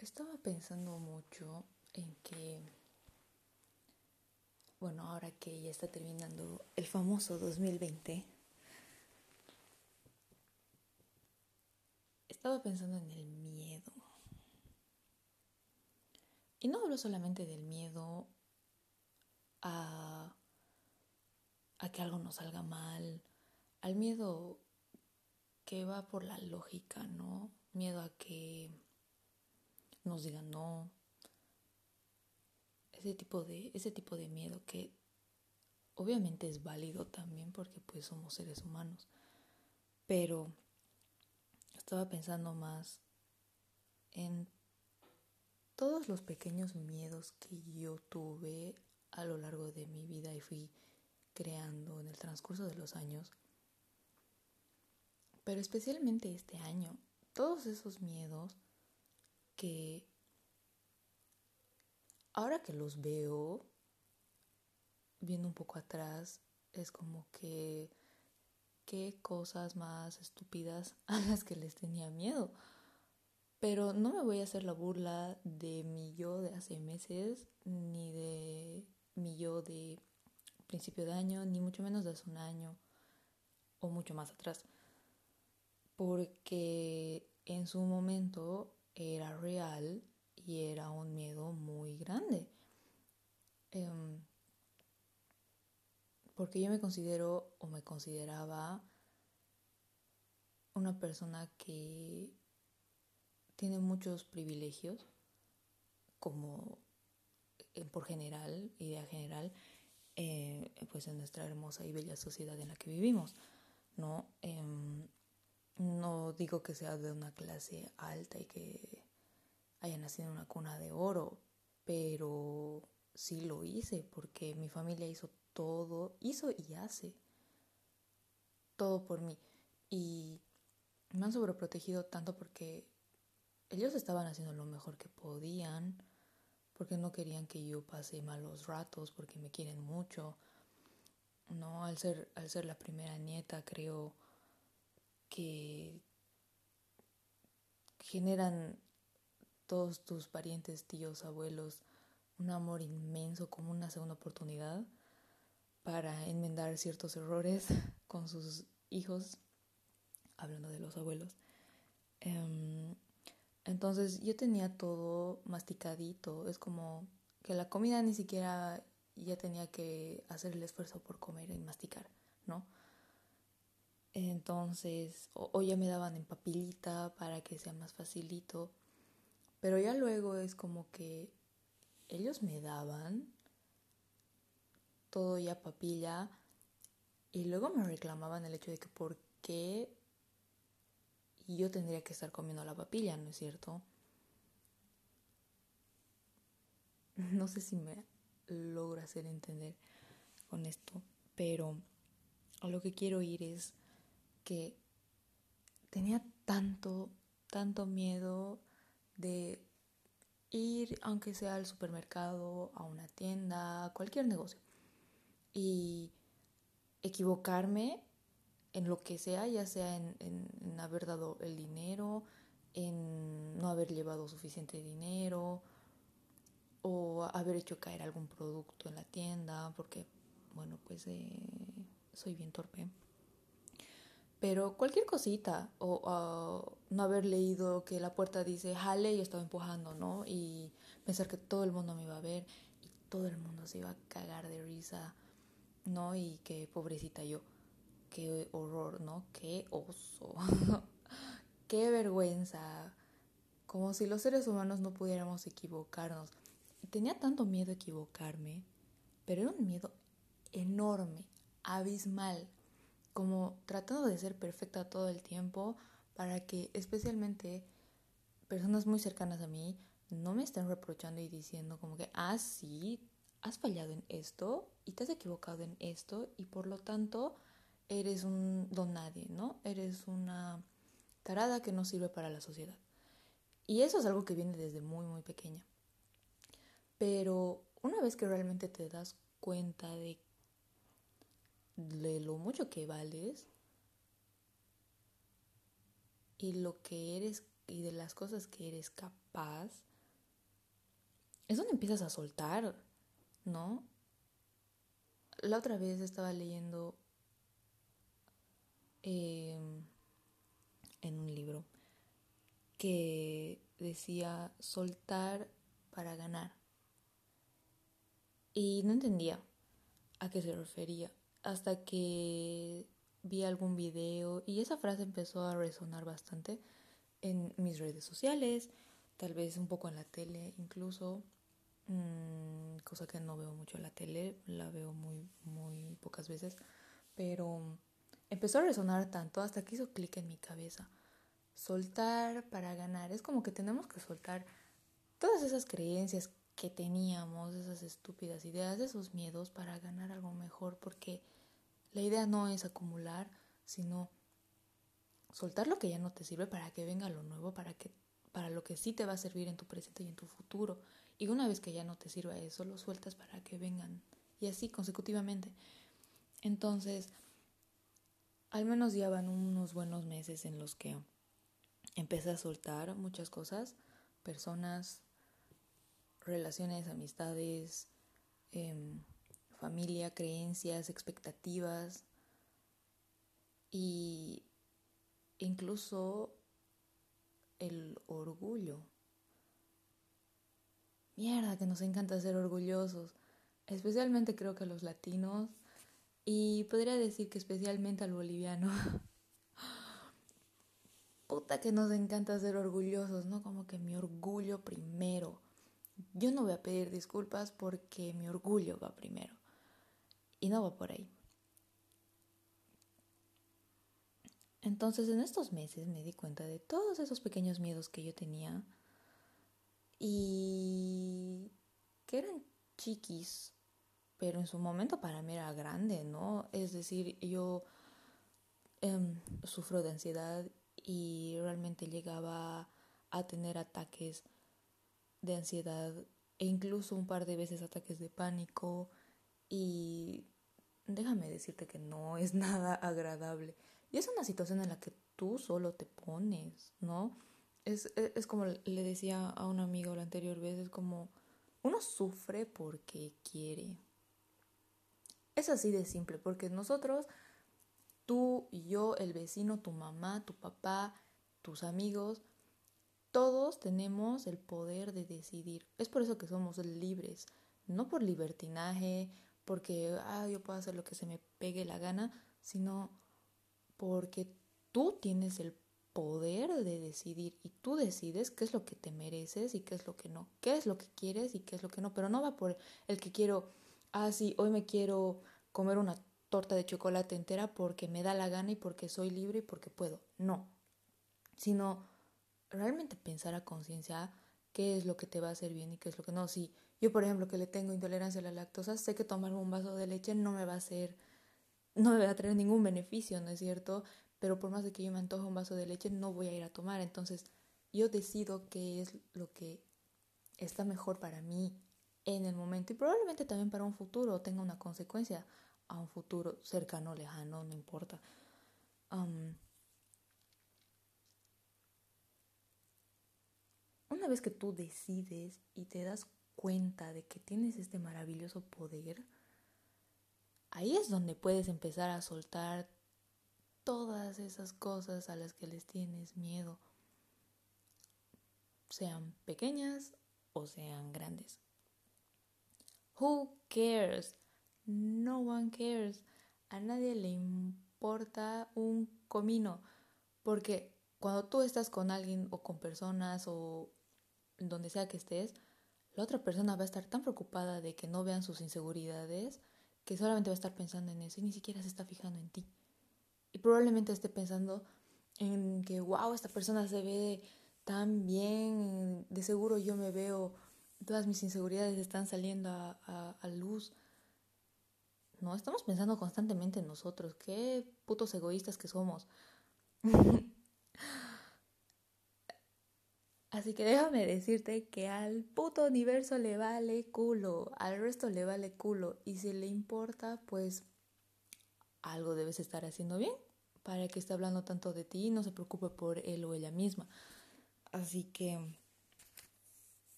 Estaba pensando mucho en que, bueno, ahora que ya está terminando el famoso 2020, estaba pensando en el miedo. Y no hablo solamente del miedo a, a que algo nos salga mal, al miedo que va por la lógica, ¿no? Miedo a que nos digan no. Ese tipo de, ese tipo de miedo que obviamente es válido también porque pues somos seres humanos. Pero estaba pensando más en todos los pequeños miedos que yo tuve a lo largo de mi vida y fui creando en el transcurso de los años. Pero especialmente este año, todos esos miedos que ahora que los veo, viendo un poco atrás, es como que qué cosas más estúpidas a las que les tenía miedo. Pero no me voy a hacer la burla de mi yo de hace meses, ni de mi yo de principio de año, ni mucho menos de hace un año o mucho más atrás. Porque en su momento era real y era un miedo muy grande. Um, porque yo me considero o me consideraba una persona que tiene muchos privilegios, como por general, idea general, eh, pues en nuestra hermosa y bella sociedad en la que vivimos, ¿no? Eh, no digo que sea de una clase alta y que haya nacido en una cuna de oro, pero sí lo hice porque mi familia hizo todo, hizo y hace todo por mí. Y me han sobreprotegido tanto porque ellos estaban haciendo lo mejor que podían, porque no querían que yo pase malos ratos, porque me quieren mucho. No, al ser, al ser la primera nieta, creo que generan todos tus parientes, tíos, abuelos, un amor inmenso como una segunda oportunidad para enmendar ciertos errores con sus hijos, hablando de los abuelos. Um, entonces yo tenía todo masticadito, es como que la comida ni siquiera ya tenía que hacer el esfuerzo por comer y masticar, ¿no? Entonces, o, ya me daban en papilita para que sea más facilito. Pero ya luego es como que ellos me daban todo ya papilla y luego me reclamaban el hecho de que por qué yo tendría que estar comiendo la papilla, ¿no es cierto? No sé si me logro hacer entender con esto, pero a lo que quiero ir es que tenía tanto, tanto miedo de ir, aunque sea al supermercado, a una tienda, cualquier negocio, y equivocarme en lo que sea, ya sea en, en, en, haber dado el dinero, en no haber llevado suficiente dinero, o haber hecho caer algún producto en la tienda, porque, bueno, pues eh, soy bien torpe. Pero cualquier cosita, o uh, no haber leído que la puerta dice jale y estaba empujando, ¿no? Y pensar que todo el mundo me iba a ver y todo el mundo se iba a cagar de risa, ¿no? Y que pobrecita yo, qué horror, ¿no? Qué oso, qué vergüenza, como si los seres humanos no pudiéramos equivocarnos. Tenía tanto miedo a equivocarme, pero era un miedo enorme, abismal como tratando de ser perfecta todo el tiempo para que especialmente personas muy cercanas a mí no me estén reprochando y diciendo como que, ah, sí, has fallado en esto y te has equivocado en esto y por lo tanto eres un don nadie, ¿no? Eres una tarada que no sirve para la sociedad. Y eso es algo que viene desde muy, muy pequeña. Pero una vez que realmente te das cuenta de de lo mucho que vales y lo que eres y de las cosas que eres capaz, es donde empiezas a soltar, ¿no? La otra vez estaba leyendo em, en un libro que decía soltar para ganar. Y no entendía a qué se refería hasta que vi algún video y esa frase empezó a resonar bastante en mis redes sociales, tal vez un poco en la tele incluso, mm, cosa que no veo mucho en la tele, la veo muy, muy pocas veces, pero empezó a resonar tanto hasta que hizo clic en mi cabeza. Soltar para ganar, es como que tenemos que soltar todas esas creencias que teníamos, esas estúpidas ideas, esos miedos para ganar algo mejor, porque la idea no es acumular, sino soltar lo que ya no te sirve para que venga lo nuevo, para que para lo que sí te va a servir en tu presente y en tu futuro. Y una vez que ya no te sirva eso, lo sueltas para que vengan y así consecutivamente. Entonces, al menos ya van unos buenos meses en los que empecé a soltar muchas cosas, personas, relaciones, amistades, em, familia, creencias, expectativas y incluso el orgullo. Mierda, que nos encanta ser orgullosos, especialmente creo que a los latinos y podría decir que especialmente al boliviano. Puta que nos encanta ser orgullosos, ¿no? Como que mi orgullo primero. Yo no voy a pedir disculpas porque mi orgullo va primero. Y no va por ahí. Entonces en estos meses me di cuenta de todos esos pequeños miedos que yo tenía y que eran chiquis, pero en su momento para mí era grande, ¿no? Es decir, yo em, sufro de ansiedad y realmente llegaba a tener ataques de ansiedad e incluso un par de veces ataques de pánico y déjame decirte que no es nada agradable. Y es una situación en la que tú solo te pones, ¿no? Es, es, como le decía a un amigo la anterior vez, es como uno sufre porque quiere. Es así de simple, porque nosotros, tú yo, el vecino, tu mamá, tu papá, tus amigos, todos tenemos el poder de decidir. Es por eso que somos libres, no por libertinaje, porque ah, yo puedo hacer lo que se me pegue la gana, sino porque tú tienes el poder de decidir y tú decides qué es lo que te mereces y qué es lo que no, qué es lo que quieres y qué es lo que no, pero no va por el que quiero, ah, sí, hoy me quiero comer una torta de chocolate entera porque me da la gana y porque soy libre y porque puedo, no, sino realmente pensar a conciencia qué es lo que te va a hacer bien y qué es lo que no, si yo, por ejemplo, que le tengo intolerancia a la lactosa, sé que tomarme un vaso de leche no me va a hacer, no me va a traer ningún beneficio, ¿no es cierto? Pero por más de que yo me antoje un vaso de leche, no voy a ir a tomar. Entonces, yo decido qué es lo que está mejor para mí en el momento y probablemente también para un futuro tenga una consecuencia a un futuro cercano, lejano, no importa. Una vez que tú decides y te das cuenta de que tienes este maravilloso poder, ahí es donde puedes empezar a soltar todas esas cosas a las que les tienes miedo, sean pequeñas o sean grandes. Who cares? No one cares. A nadie le importa un comino, porque cuando tú estás con alguien o con personas o donde sea que estés, la otra persona va a estar tan preocupada de que no vean sus inseguridades que solamente va a estar pensando en eso y ni siquiera se está fijando en ti. Y probablemente esté pensando en que, wow, esta persona se ve tan bien, de seguro yo me veo, todas mis inseguridades están saliendo a, a luz. No, estamos pensando constantemente en nosotros, qué putos egoístas que somos. Así que déjame decirte que al puto universo le vale culo, al resto le vale culo. Y si le importa, pues algo debes estar haciendo bien para que esté hablando tanto de ti y no se preocupe por él o ella misma. Así que,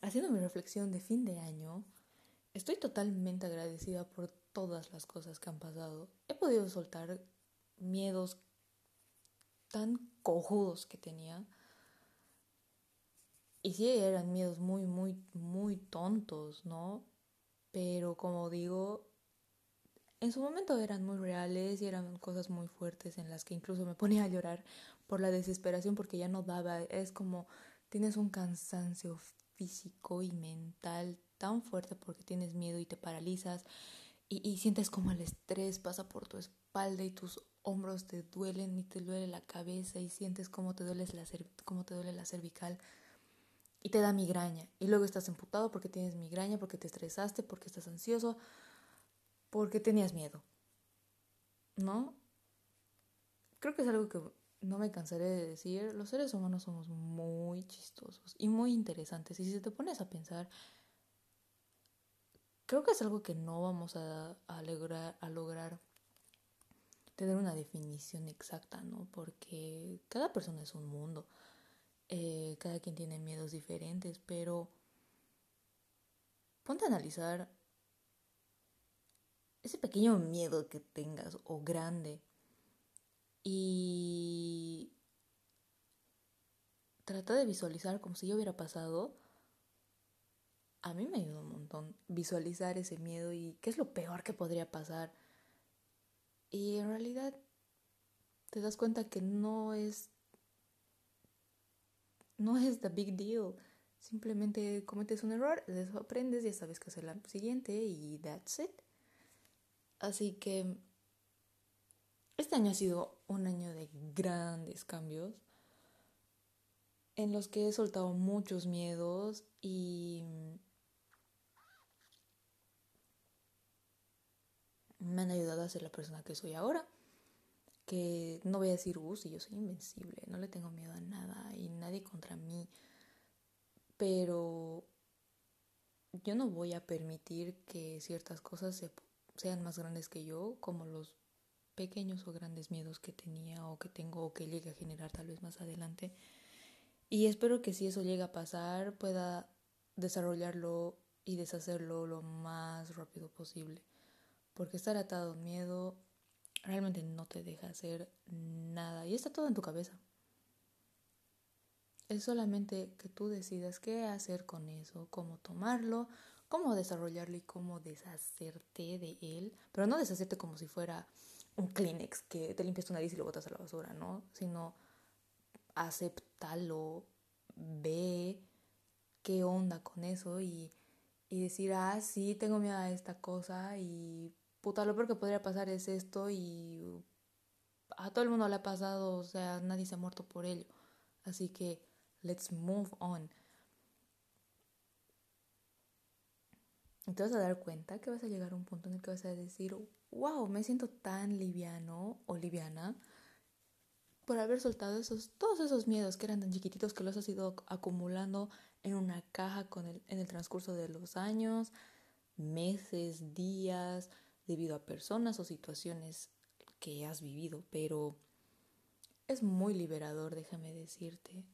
haciendo mi reflexión de fin de año, estoy totalmente agradecida por todas las cosas que han pasado. He podido soltar miedos tan cojudos que tenía. Y sí, eran miedos muy, muy, muy tontos, ¿no? Pero como digo, en su momento eran muy reales y eran cosas muy fuertes en las que incluso me ponía a llorar por la desesperación porque ya no daba. Es como tienes un cansancio físico y mental tan fuerte porque tienes miedo y te paralizas y, sientes como el estrés pasa por tu espalda y tus hombros te duelen y te duele la cabeza y sientes cómo te duele la, cómo te duele la cervical y te da migraña y luego estás emputado porque tienes migraña, porque te estresaste, porque estás ansioso, porque tenías miedo. ¿No? Creo que es algo que no me cansaré de decir, los seres humanos somos muy chistosos y muy interesantes y si te pones a pensar creo que es algo que no vamos a, lograr, a lograr tener una definición exacta, ¿no? Porque cada persona es un mundo, eh, cada quien tiene miedos diferentes, pero ponte a analizar ese pequeño miedo que tengas o grande y trata de visualizar como si yo hubiera pasado a mí me ayuda un montón visualizar ese miedo y qué es lo peor que podría pasar. Y en realidad te das cuenta que no es no es the big deal. Simplemente cometes un error, de aprendes, ya sabes qué hacer la siguiente y that's it. Así que este año ha sido un año de grandes cambios en los que he soltado muchos miedos y me han ayudado a ser la persona que soy ahora. Que no voy a decir, uh, si yo soy invencible, no le tengo miedo a nada y nadie contra mí. Pero yo no voy a permitir que ciertas cosas sean más grandes que yo, como los pequeños o grandes miedos que tenía o que tengo o que llegue a generar tal vez más adelante. Y espero que si eso llega a pasar pueda desarrollarlo y deshacerlo lo más rápido posible porque estar atado a miedo realmente no te deja hacer nada y está todo en tu cabeza. Es solamente que tú decidas qué hacer con eso, cómo tomarlo, cómo desarrollarlo y cómo deshacerte de él, pero no deshacerte como si fuera un Kleenex que te limpias tu nariz y lo botas a la basura, ¿no? Sino aceptarlo, ve qué onda con eso y, y decir, ah, sí, tengo miedo a esta cosa y puta, lo peor que podría pasar es esto y a todo el mundo le ha pasado, o sea, nadie se ha muerto por ello. Así que, let's move on. Y te vas a dar cuenta que vas a llegar a un punto en el que vas a decir, wow, me siento tan liviano o liviana por haber soltado esos, todos esos miedos que eran tan chiquititos que los has ido acumulando en una caja con el, en el transcurso de los años, meses, días, debido a personas o situaciones que has vivido, pero es muy liberador, déjame decirte.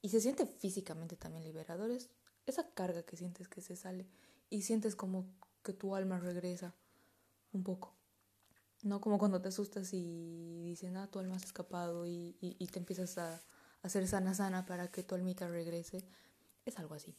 Y se siente físicamente también liberador, es esa carga que sientes que se sale y sientes como que tu alma regresa un poco. No como cuando te asustas y dicen, ah, tu alma se ha escapado y, y, te empiezas a hacer sana sana para que tu almita regrese. Es algo así.